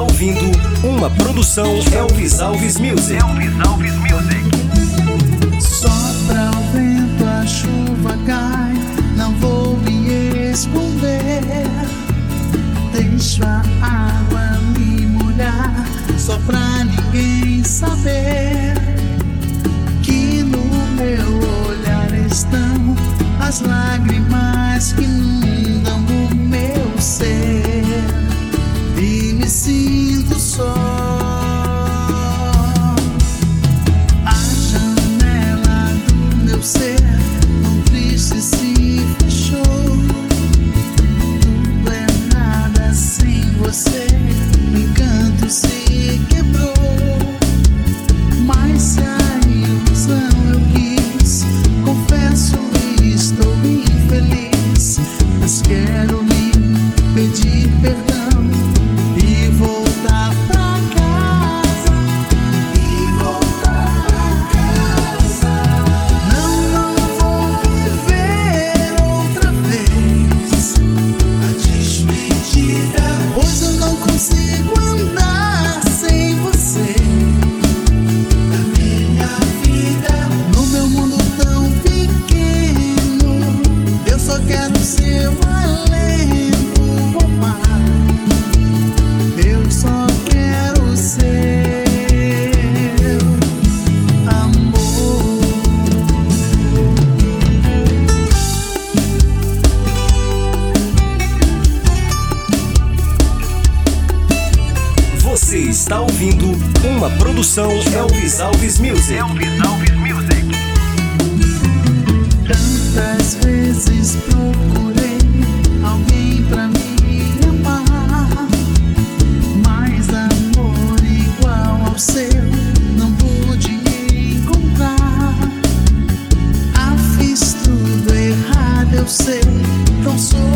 ouvindo uma produção Elvis Alves Music. Elvis Alves Music. Sopra o vento, a chuva cai, não vou me esconder. Deixo a água me molhar, só pra ninguém saber que no meu olhar estão as lágrimas que inundam o meu ser quero lhe pedir perdão Você está ouvindo uma produção Elvis Alves Music. Elvis Alves Music. Tantas vezes procurei alguém pra me amar, mas amor igual ao seu não pude encontrar. Ah, fiz tudo errado, eu sei, tão sou.